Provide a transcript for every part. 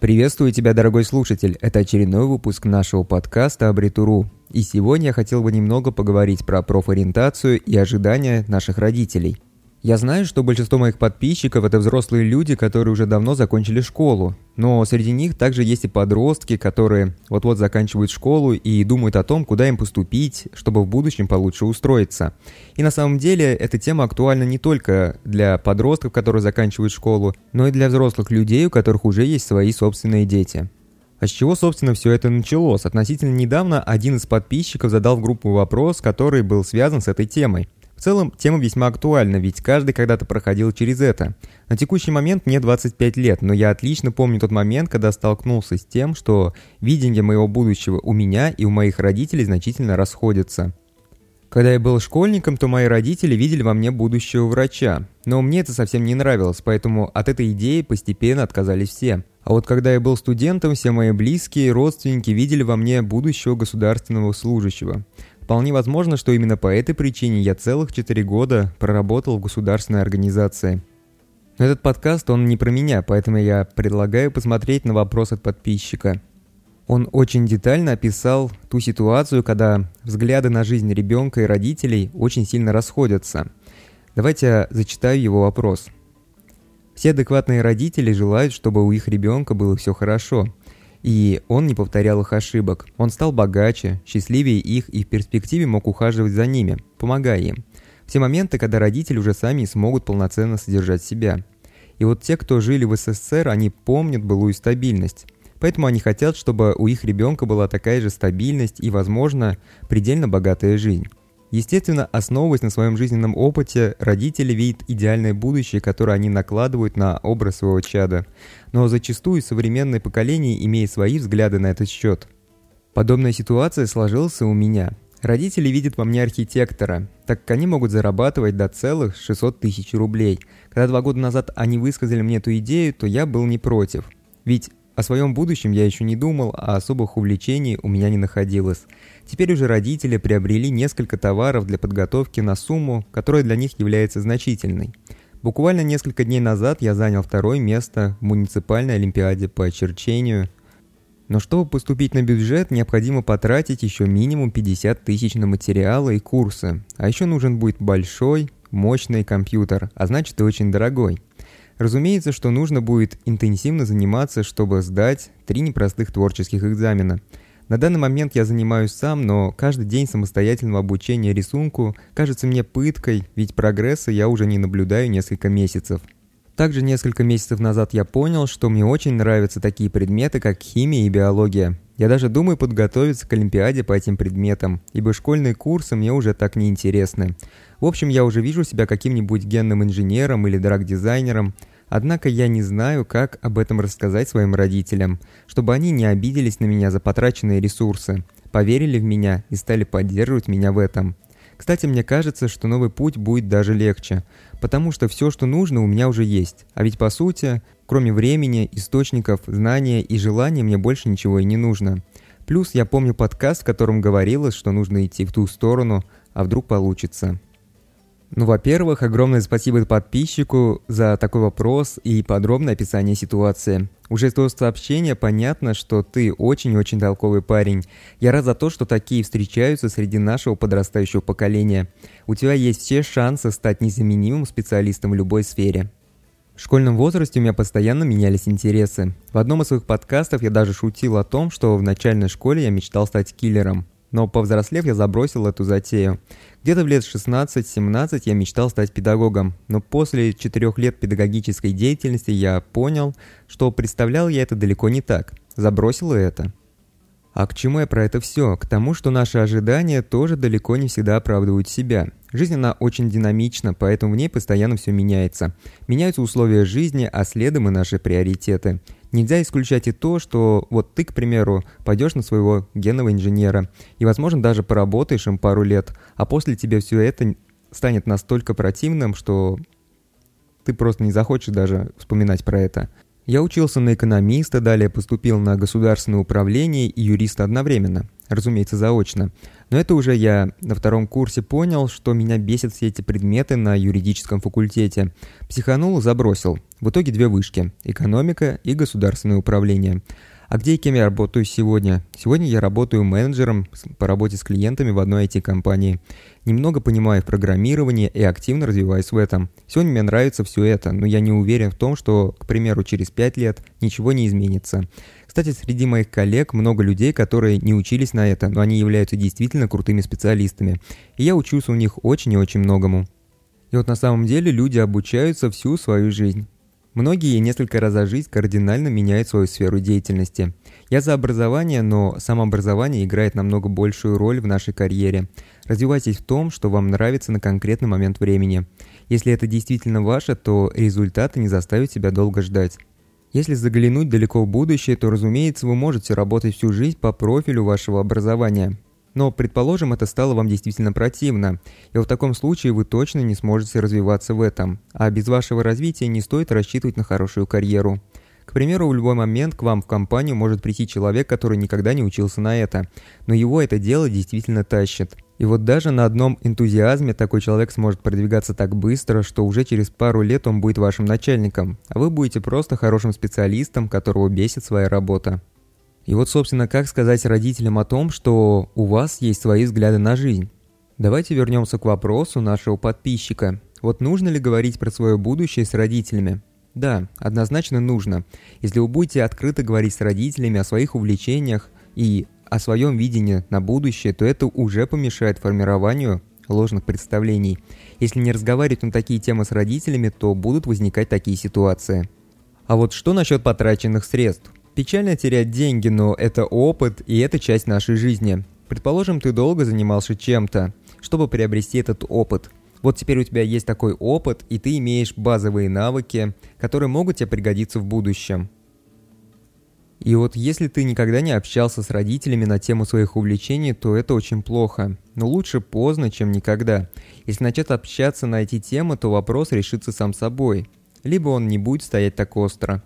Приветствую тебя, дорогой слушатель. Это очередной выпуск нашего подкаста «Абритуру». И сегодня я хотел бы немного поговорить про профориентацию и ожидания наших родителей – я знаю, что большинство моих подписчиков – это взрослые люди, которые уже давно закончили школу. Но среди них также есть и подростки, которые вот-вот заканчивают школу и думают о том, куда им поступить, чтобы в будущем получше устроиться. И на самом деле эта тема актуальна не только для подростков, которые заканчивают школу, но и для взрослых людей, у которых уже есть свои собственные дети. А с чего, собственно, все это началось? Относительно недавно один из подписчиков задал в группу вопрос, который был связан с этой темой – в целом, тема весьма актуальна, ведь каждый когда-то проходил через это. На текущий момент мне 25 лет, но я отлично помню тот момент, когда столкнулся с тем, что видение моего будущего у меня и у моих родителей значительно расходятся. Когда я был школьником, то мои родители видели во мне будущего врача. Но мне это совсем не нравилось, поэтому от этой идеи постепенно отказались все. А вот когда я был студентом, все мои близкие и родственники видели во мне будущего государственного служащего. Вполне возможно, что именно по этой причине я целых 4 года проработал в государственной организации. Но этот подкаст, он не про меня, поэтому я предлагаю посмотреть на вопрос от подписчика. Он очень детально описал ту ситуацию, когда взгляды на жизнь ребенка и родителей очень сильно расходятся. Давайте я зачитаю его вопрос. Все адекватные родители желают, чтобы у их ребенка было все хорошо – и он не повторял их ошибок. Он стал богаче, счастливее их и в перспективе мог ухаживать за ними, помогая им. Все моменты, когда родители уже сами смогут полноценно содержать себя. И вот те, кто жили в СССР, они помнят былую стабильность. Поэтому они хотят, чтобы у их ребенка была такая же стабильность и, возможно, предельно богатая жизнь. Естественно, основываясь на своем жизненном опыте, родители видят идеальное будущее, которое они накладывают на образ своего чада. Но зачастую современное поколение имеет свои взгляды на этот счет. Подобная ситуация сложилась у меня. Родители видят во мне архитектора, так как они могут зарабатывать до целых 600 тысяч рублей. Когда два года назад они высказали мне эту идею, то я был не против. Ведь о своем будущем я еще не думал, а особых увлечений у меня не находилось. Теперь уже родители приобрели несколько товаров для подготовки на сумму, которая для них является значительной. Буквально несколько дней назад я занял второе место в муниципальной олимпиаде по очерчению. Но чтобы поступить на бюджет, необходимо потратить еще минимум 50 тысяч на материалы и курсы. А еще нужен будет большой, мощный компьютер, а значит и очень дорогой. Разумеется, что нужно будет интенсивно заниматься, чтобы сдать три непростых творческих экзамена. На данный момент я занимаюсь сам, но каждый день самостоятельного обучения рисунку кажется мне пыткой, ведь прогресса я уже не наблюдаю несколько месяцев. Также несколько месяцев назад я понял, что мне очень нравятся такие предметы, как химия и биология. Я даже думаю подготовиться к Олимпиаде по этим предметам, ибо школьные курсы мне уже так не интересны. В общем, я уже вижу себя каким-нибудь генным инженером или драг-дизайнером, Однако я не знаю, как об этом рассказать своим родителям, чтобы они не обиделись на меня за потраченные ресурсы, поверили в меня и стали поддерживать меня в этом. Кстати, мне кажется, что новый путь будет даже легче, потому что все, что нужно, у меня уже есть. А ведь по сути, кроме времени, источников, знания и желания, мне больше ничего и не нужно. Плюс я помню подкаст, в котором говорилось, что нужно идти в ту сторону, а вдруг получится. Ну, во-первых, огромное спасибо подписчику за такой вопрос и подробное описание ситуации. Уже из твоего сообщения понятно, что ты очень-очень толковый парень. Я рад за то, что такие встречаются среди нашего подрастающего поколения. У тебя есть все шансы стать незаменимым специалистом в любой сфере. В школьном возрасте у меня постоянно менялись интересы. В одном из своих подкастов я даже шутил о том, что в начальной школе я мечтал стать киллером. Но повзрослев, я забросил эту затею. Где-то в лет 16-17 я мечтал стать педагогом, но после четырех лет педагогической деятельности я понял, что представлял я это далеко не так. Забросил это. А к чему я про это все? К тому, что наши ожидания тоже далеко не всегда оправдывают себя. Жизнь, она очень динамична, поэтому в ней постоянно все меняется. Меняются условия жизни, а следом и наши приоритеты. Нельзя исключать и то, что вот ты, к примеру, пойдешь на своего генного инженера, и, возможно, даже поработаешь им пару лет, а после тебе все это станет настолько противным, что ты просто не захочешь даже вспоминать про это. Я учился на экономиста, далее поступил на государственное управление и юриста одновременно. Разумеется, заочно. Но это уже я на втором курсе понял, что меня бесят все эти предметы на юридическом факультете. Психанул, забросил. В итоге две вышки – экономика и государственное управление. А где и кем я работаю сегодня? Сегодня я работаю менеджером по работе с клиентами в одной IT-компании. Немного понимаю в программировании и активно развиваюсь в этом. Сегодня мне нравится все это, но я не уверен в том, что, к примеру, через 5 лет ничего не изменится. Кстати, среди моих коллег много людей, которые не учились на это, но они являются действительно крутыми специалистами. И я учусь у них очень и очень многому. И вот на самом деле люди обучаются всю свою жизнь. Многие несколько раз за жизнь кардинально меняют свою сферу деятельности. Я за образование, но самообразование играет намного большую роль в нашей карьере. Развивайтесь в том, что вам нравится на конкретный момент времени. Если это действительно ваше, то результаты не заставят себя долго ждать. Если заглянуть далеко в будущее, то, разумеется, вы можете работать всю жизнь по профилю вашего образования. Но, предположим, это стало вам действительно противно, и в таком случае вы точно не сможете развиваться в этом, а без вашего развития не стоит рассчитывать на хорошую карьеру. К примеру, в любой момент к вам в компанию может прийти человек, который никогда не учился на это, но его это дело действительно тащит. И вот даже на одном энтузиазме такой человек сможет продвигаться так быстро, что уже через пару лет он будет вашим начальником, а вы будете просто хорошим специалистом, которого бесит своя работа. И вот, собственно, как сказать родителям о том, что у вас есть свои взгляды на жизнь? Давайте вернемся к вопросу нашего подписчика. Вот нужно ли говорить про свое будущее с родителями? Да, однозначно нужно. Если вы будете открыто говорить с родителями о своих увлечениях и о своем видении на будущее, то это уже помешает формированию ложных представлений. Если не разговаривать на такие темы с родителями, то будут возникать такие ситуации. А вот что насчет потраченных средств? Печально терять деньги, но это опыт и это часть нашей жизни. Предположим, ты долго занимался чем-то, чтобы приобрести этот опыт. Вот теперь у тебя есть такой опыт, и ты имеешь базовые навыки, которые могут тебе пригодиться в будущем. И вот если ты никогда не общался с родителями на тему своих увлечений, то это очень плохо. Но лучше поздно, чем никогда. Если начать общаться на эти темы, то вопрос решится сам собой. Либо он не будет стоять так остро.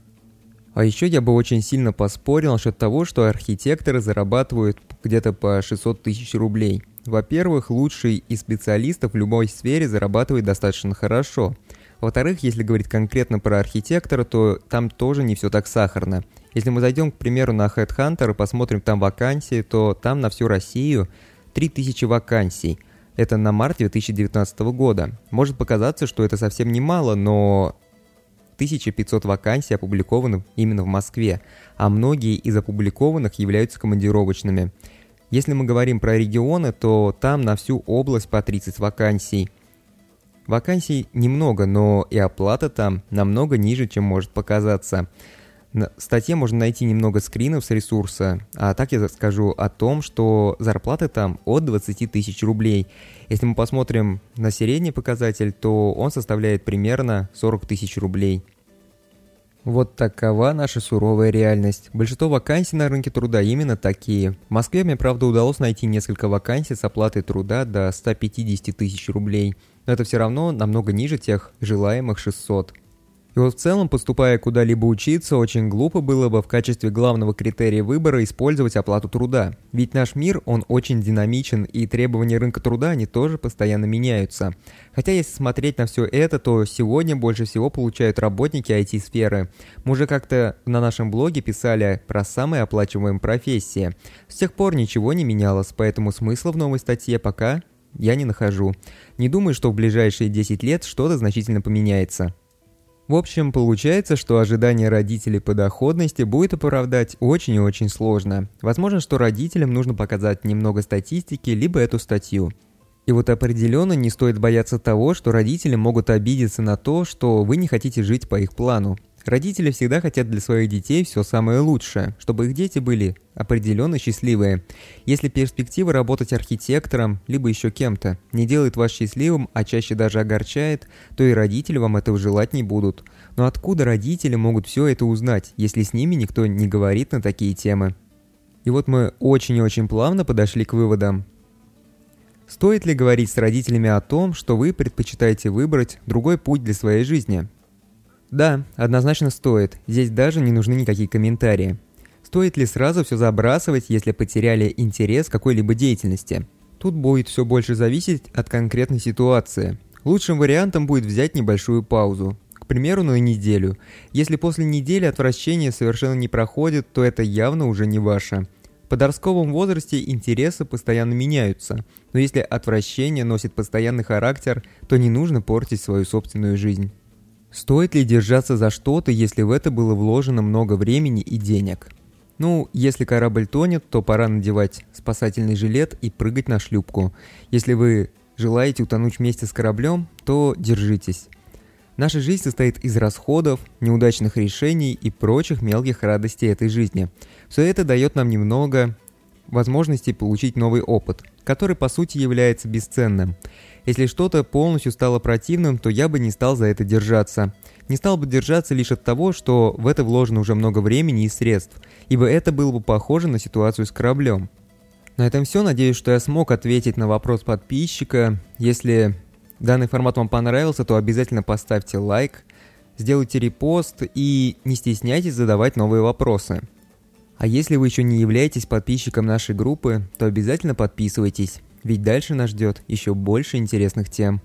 А еще я бы очень сильно поспорил насчет того, что архитекторы зарабатывают где-то по 600 тысяч рублей. Во-первых, лучший из специалистов в любой сфере зарабатывает достаточно хорошо. Во-вторых, если говорить конкретно про архитектора, то там тоже не все так сахарно. Если мы зайдем, к примеру, на Headhunter и посмотрим там вакансии, то там на всю Россию 3000 вакансий. Это на март 2019 года. Может показаться, что это совсем немало, но 1500 вакансий опубликованы именно в Москве, а многие из опубликованных являются командировочными. Если мы говорим про регионы, то там на всю область по 30 вакансий. Вакансий немного, но и оплата там намного ниже, чем может показаться. В статье можно найти немного скринов с ресурса, а так я скажу о том, что зарплаты там от 20 тысяч рублей. Если мы посмотрим на средний показатель, то он составляет примерно 40 тысяч рублей. Вот такова наша суровая реальность. Большинство вакансий на рынке труда именно такие. В Москве мне, правда, удалось найти несколько вакансий с оплатой труда до 150 тысяч рублей. Но это все равно намного ниже тех желаемых 600. И вот в целом, поступая куда-либо учиться, очень глупо было бы в качестве главного критерия выбора использовать оплату труда. Ведь наш мир, он очень динамичен, и требования рынка труда, они тоже постоянно меняются. Хотя если смотреть на все это, то сегодня больше всего получают работники IT-сферы. Мы уже как-то на нашем блоге писали про самые оплачиваемые профессии. С тех пор ничего не менялось, поэтому смысла в новой статье пока я не нахожу. Не думаю, что в ближайшие 10 лет что-то значительно поменяется. В общем, получается, что ожидание родителей по доходности будет оправдать очень и очень сложно. Возможно, что родителям нужно показать немного статистики, либо эту статью. И вот определенно не стоит бояться того, что родители могут обидеться на то, что вы не хотите жить по их плану. Родители всегда хотят для своих детей все самое лучшее, чтобы их дети были определенно счастливые. Если перспектива работать архитектором, либо еще кем-то, не делает вас счастливым, а чаще даже огорчает, то и родители вам этого желать не будут. Но откуда родители могут все это узнать, если с ними никто не говорит на такие темы? И вот мы очень и очень плавно подошли к выводам. Стоит ли говорить с родителями о том, что вы предпочитаете выбрать другой путь для своей жизни – да, однозначно стоит. Здесь даже не нужны никакие комментарии. Стоит ли сразу все забрасывать, если потеряли интерес какой-либо деятельности? Тут будет все больше зависеть от конкретной ситуации. Лучшим вариантом будет взять небольшую паузу. К примеру, на неделю. Если после недели отвращение совершенно не проходит, то это явно уже не ваше. В подростковом возрасте интересы постоянно меняются, но если отвращение носит постоянный характер, то не нужно портить свою собственную жизнь. Стоит ли держаться за что-то, если в это было вложено много времени и денег? Ну, если корабль тонет, то пора надевать спасательный жилет и прыгать на шлюпку. Если вы желаете утонуть вместе с кораблем, то держитесь. Наша жизнь состоит из расходов, неудачных решений и прочих мелких радостей этой жизни. Все это дает нам немного возможностей получить новый опыт, который по сути является бесценным. Если что-то полностью стало противным, то я бы не стал за это держаться. Не стал бы держаться лишь от того, что в это вложено уже много времени и средств, ибо это было бы похоже на ситуацию с кораблем. На этом все. Надеюсь, что я смог ответить на вопрос подписчика. Если данный формат вам понравился, то обязательно поставьте лайк, сделайте репост и не стесняйтесь задавать новые вопросы. А если вы еще не являетесь подписчиком нашей группы, то обязательно подписывайтесь, ведь дальше нас ждет еще больше интересных тем.